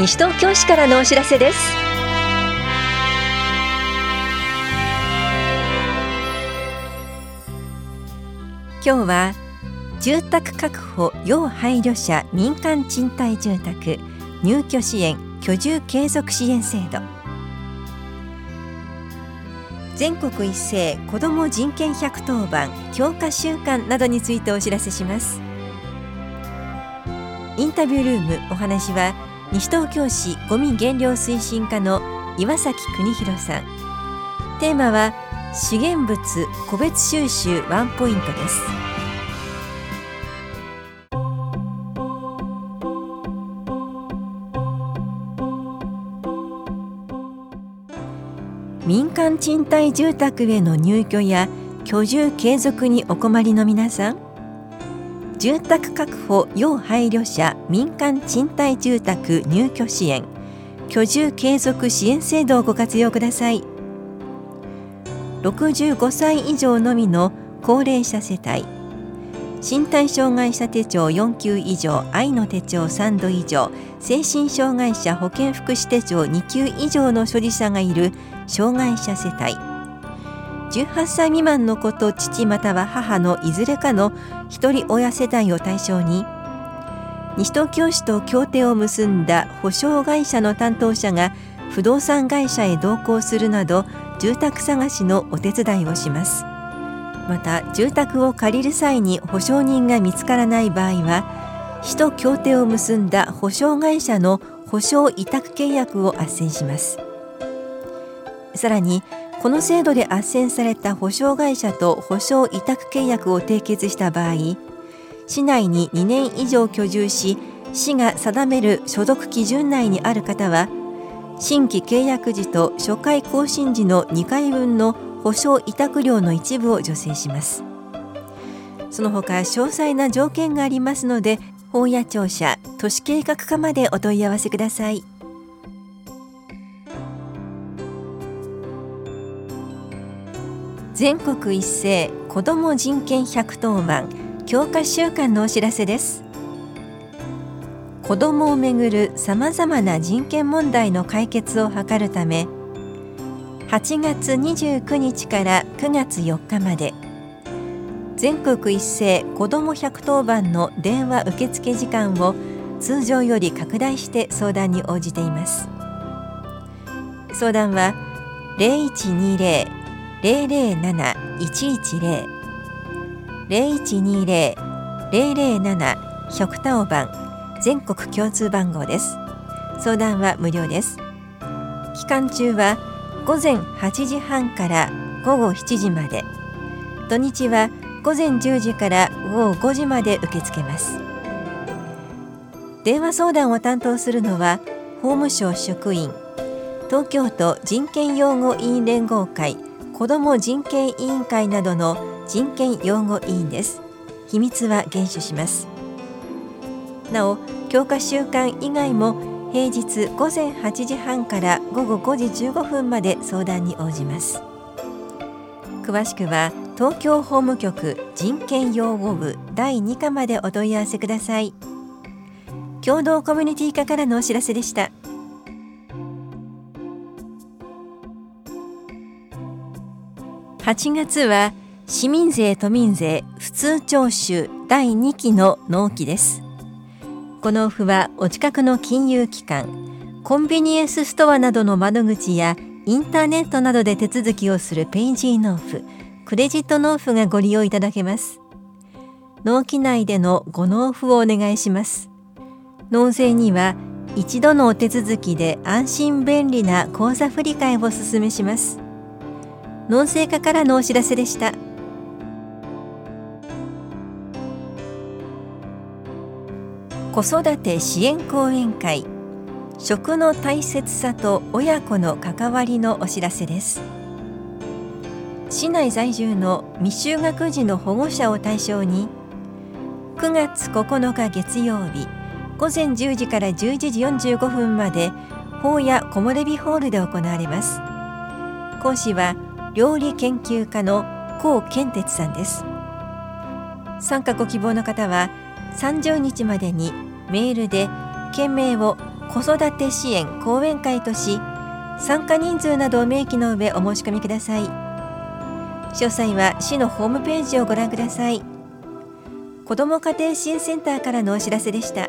西東京市からのお知らせです。今日は住宅確保要配慮者民間賃貸住宅入居支援居住継続支援制度。全国一斉子ども人権110番強化週間などについてお知らせします。インタビュールームお話は西東京市ごみ減量推進課の岩崎邦弘さん。テーマは資源物個別収集ワンポイントです。民間賃貸住宅への入居や居住継続にお困りの皆さん。住宅確保要配慮者民間賃貸住宅入居支援。居住継続支援制度をご活用ください。65歳以上のみの高齢者世帯。身体障害者手帳4級以上愛の手帳3度以上。精神障害者保健福祉手帳2級以上の所持者がいる障害者世帯。18歳未満の子と父または母のいずれかの一人親世帯を対象に西東京市と協定を結んだ保証会社の担当者が不動産会社へ同行するなど住宅探しのお手伝いをします。また住宅を借りる際に保証人が見つからない場合は市と協定を結んだ保証会社の保証委託契約を斡旋します。さらにこの制度で斡旋された保証会社と保証委託契約を締結した場合市内に2年以上居住し市が定める所属基準内にある方は新規契約時と初回更新時の2回分の保証委託料の一部を助成します。その他詳細な条件がありますので法や庁舎都市計画課までお問い合わせください。全国一斉子ども人権110番強化週間のお知らせです。子どもをめぐるさまざまな人権問題の解決を図るため8月29日から9月4日まで全国一斉子ども110番の電話受付時間を通常より拡大して相談に応じています。相談は0120 007-110 0120-007-100番全国共通番号です。相談は無料です。期間中は午前8時半から午後7時まで。土日は午前10時から午後5時まで受け付けます。電話相談を担当するのは法務省職員東京都人権擁護委員連合会子ども人権委員会などの人権擁護委員です。秘密は厳守します。なお教科週間以外も平日午前8時半から午後5時15分まで相談に応じます。詳しくは東京法務局人権擁護部第2課までお問い合わせください。共同コミュニティ課からのお知らせでした。8月は市民税都民税普通徴収第2期の納期です。この付はお近くの金融機関コンビニエンスストアなどの窓口やインターネットなどで手続きをするペイジー納付クレジット納付がご利用いただけます。納期内でのご納付をお願いします。納税には一度のお手続きで安心便利な口座振替をお勧めします。農政課からのお知らせでした。子育て支援講演会。食の大切さと親子の関わりのお知らせです。市内在住の未就学児の保護者を対象に9月9日月曜日午前10時から11時45分まで法や木漏れ日ホールで行われます。講師は料理研究家の高健哲さんです。参加ご希望の方は30日までにメールで件名を子育て支援講演会とし参加人数などを明記の上お申し込みください。詳細は市のホームページをご覧ください。子ども家庭支援センターからのお知らせでした。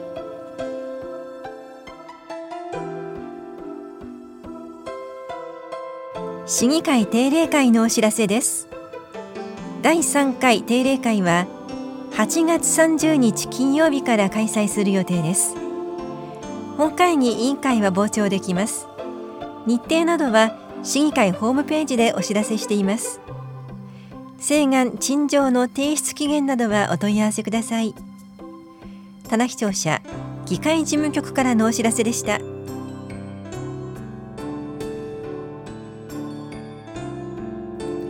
市議会定例会のお知らせです。第3回定例会は8月30日金曜日から開催する予定です。本会議委員会は傍聴できます。日程などは市議会ホームページでお知らせしています。請願陳情の提出期限などはお問い合わせください。棚視聴者議会事務局からのお知らせでした。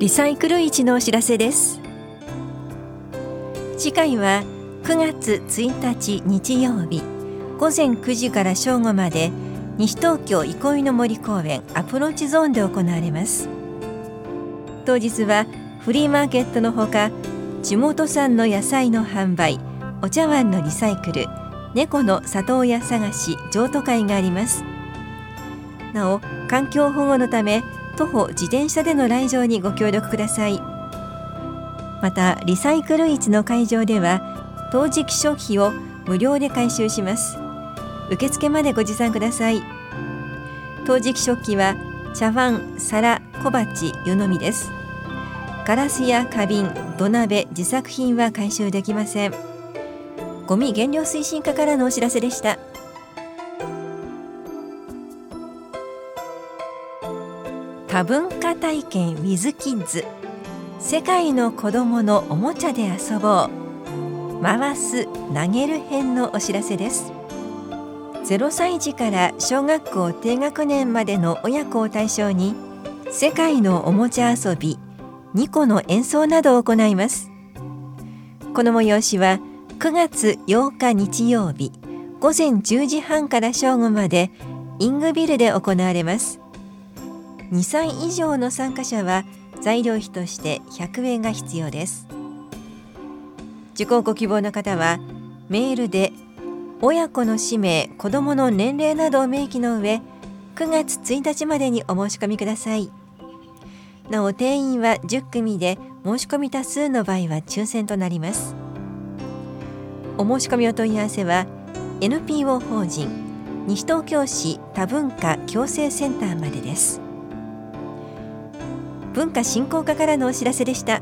リサイクル市のお知らせです。次回は9月1日日曜日午前9時から正午まで西東京憩いの森公園アプローチゾーンで行われます。当日はフリーマーケットのほか地元産の野菜の販売お茶碗のリサイクル猫の里親探し譲渡会があります。なお環境保護のため徒歩自転車での来場にご協力ください。またリサイクル市の会場では陶磁器消費を無料で回収します。受付までご持参ください。陶磁器食器は茶碗、皿、小鉢、湯飲みです。ガラスや花瓶、土鍋、自作品は回収できません。ゴミ減量推進課からのお知らせでした。多文化体験 with kids 世界の子どものおもちゃで遊ぼう。回す投げる編のお知らせです。0歳児から小学校低学年までの親子を対象に世界のおもちゃ遊び2個の演奏などを行います。この催しは9月8日日曜日午前10時半から正午までイングビルで行われます。2歳以上の参加者は材料費として100円が必要です。受講ご希望の方はメールで親子の氏名子どもの年齢などを明記の上9月1日までにお申し込みください。なお定員は10組で申し込み多数の場合は抽選となります。お申し込みお問い合わせは NPO 法人西東京市多文化共生センターまでです。文化振興課からのお知らせでした。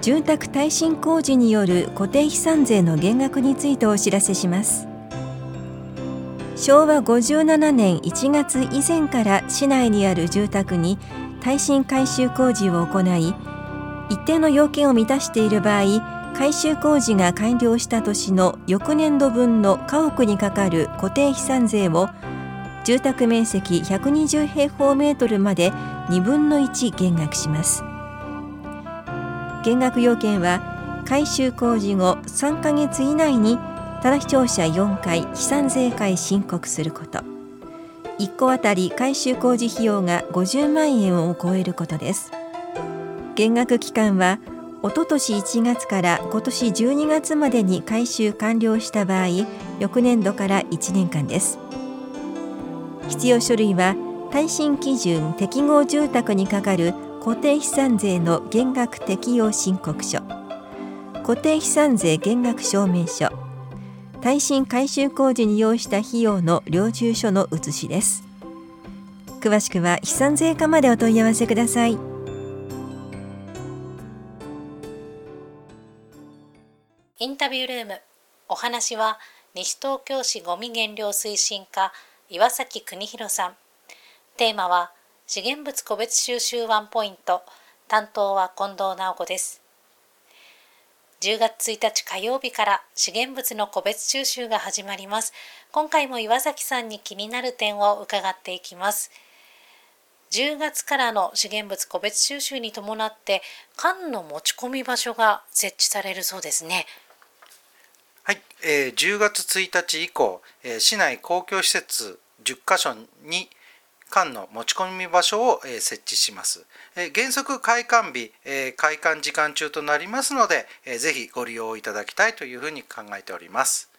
住宅耐震工事による固定資産税の減額についてお知らせします。昭和57年1月以前から市内にある住宅に耐震改修工事を行い一定の要件を満たしている場合改修工事が完了した年の翌年度分の家屋にかかる固定資産税を住宅面積120平方メートルまで2分の1減額します。減額要件は改修工事後3ヶ月以内に棚視聴者4回資産税会申告すること。1戸当たり改修工事費用が50万円を超えることです。減額期間はおととし1月から今年12月までに改修完了した場合翌年度から1年間です。必要書類は耐震基準適合住宅にかかる固定資産税の減額適用申告書固定資産税減額証明書耐震改修工事に要した費用の領収書の写しです。詳しくは資産税課までお問い合わせください。インタビュールーム。お話は西東京市ごみ減量推進課岩崎邦弘さん。テーマは資源物個別収集ワンポイント。担当は近藤直子です。10月1日火曜日から資源物の個別収集が始まります。今回も岩崎さんに気になる点を伺っていきます。10月からの資源物個別収集に伴って缶の持ち込み場所が設置されるそうですね。はい、えー、10月1日以降、えー、市内公共施設10カ所に館の持ち込み場所を、えー、設置します。えー、原則開館日、えー、開館時間中となりますので、えー、ぜひご利用いただきたいというふうに考えております。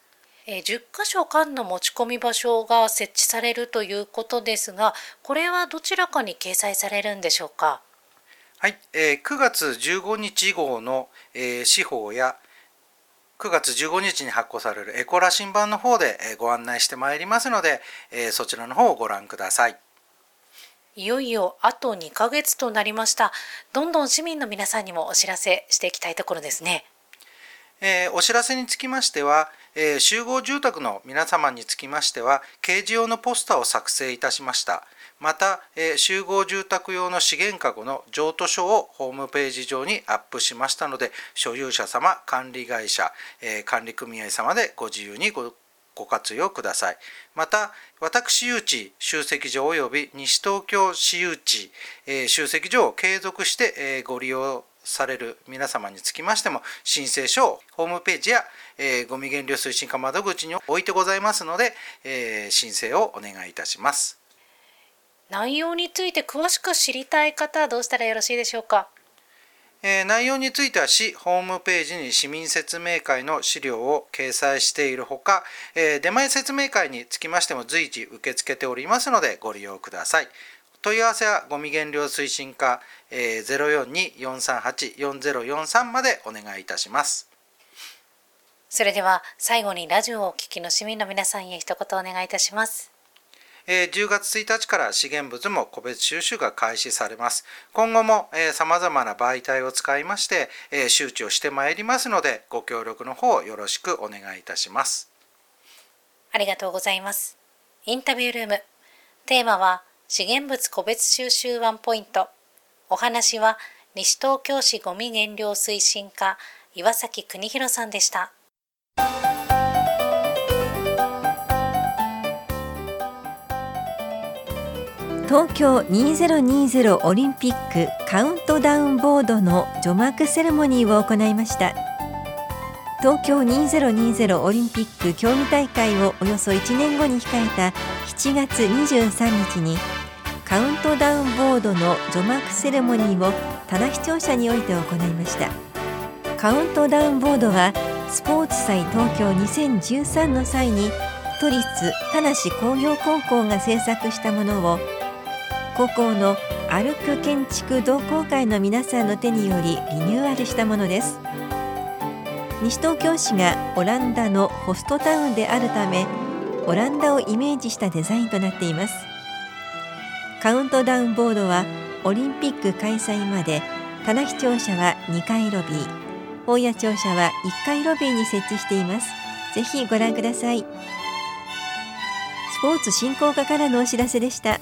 えー、10箇所館の持ち込み場所が設置されるということですが、これはどちらかに掲載されるんでしょうか？はい、えー、9月15日号の、えー、司法や9月15日に発行されるエコラ新版の方でご案内してまいりますので、えー、そちらの方をご覧ください。いよいよあと2ヶ月となりました。どんどん市民の皆さんにもお知らせしていきたいところですね。えー、お知らせにつきましては、えー、集合住宅の皆様につきましては、掲示用のポスターを作成いたしました。また、えー、集合住宅用の資源籠の譲渡書をホームページ上にアップしましたので、所有者様、管理会社、えー、管理組合様でご自由にごご活用ください。また、私有地集積所及び西東京市有地、えー、集積所を継続して、えー、ご利用される皆様につきましても申請書をホームページや、えー、ゴミ減量推進課窓口に置いてございますので、えー、申請をお願いいたします内容について詳しく知りたい方はどうしたらよろしいでしょうか？えー、内容については市ホームページに市民説明会の資料を掲載しているほか、えー、出前説明会につきましても随時受け付けておりますのでご利用ください。問い合わせはゴミ減量推進課、えー、042-438-4043までお願いいたします。それでは最後にラジオをお聞きの市民の皆さんへ一言お願いいたします。えー、10月1日から資源物も個別収集が開始されます。今後も、えー、様々な媒体を使いまして、えー、周知をしてまいりますので、ご協力の方よろしくお願いいたします。ありがとうございます。インタビュールーム。テーマは、資源物個別収集ワンポイント。お話は西東京市ごみ減量推進課岩崎邦弘さんでした。東京2020オリンピックカウントダウンボードの除幕セレモニーを行いました。東京2020オリンピック競技大会をおよそ1年後に控えた7月23日にカウントダウンボードの除幕セレモニーを棚視聴者において行いました。カウントダウンボードはスポーツ祭東京2013の際に都立田無工業高校が制作したものを高校の歩く建築同好会の皆さんの手によりリニューアルしたものです。西東京市がオランダのホストタウンであるためオランダをイメージしたデザインとなっています。カウントダウンボードはオリンピック開催まで棚視聴者は2階ロビー大谷庁舎は1階ロビーに設置しています。ぜひご覧ください。スポーツ振興課からのお知らせでした。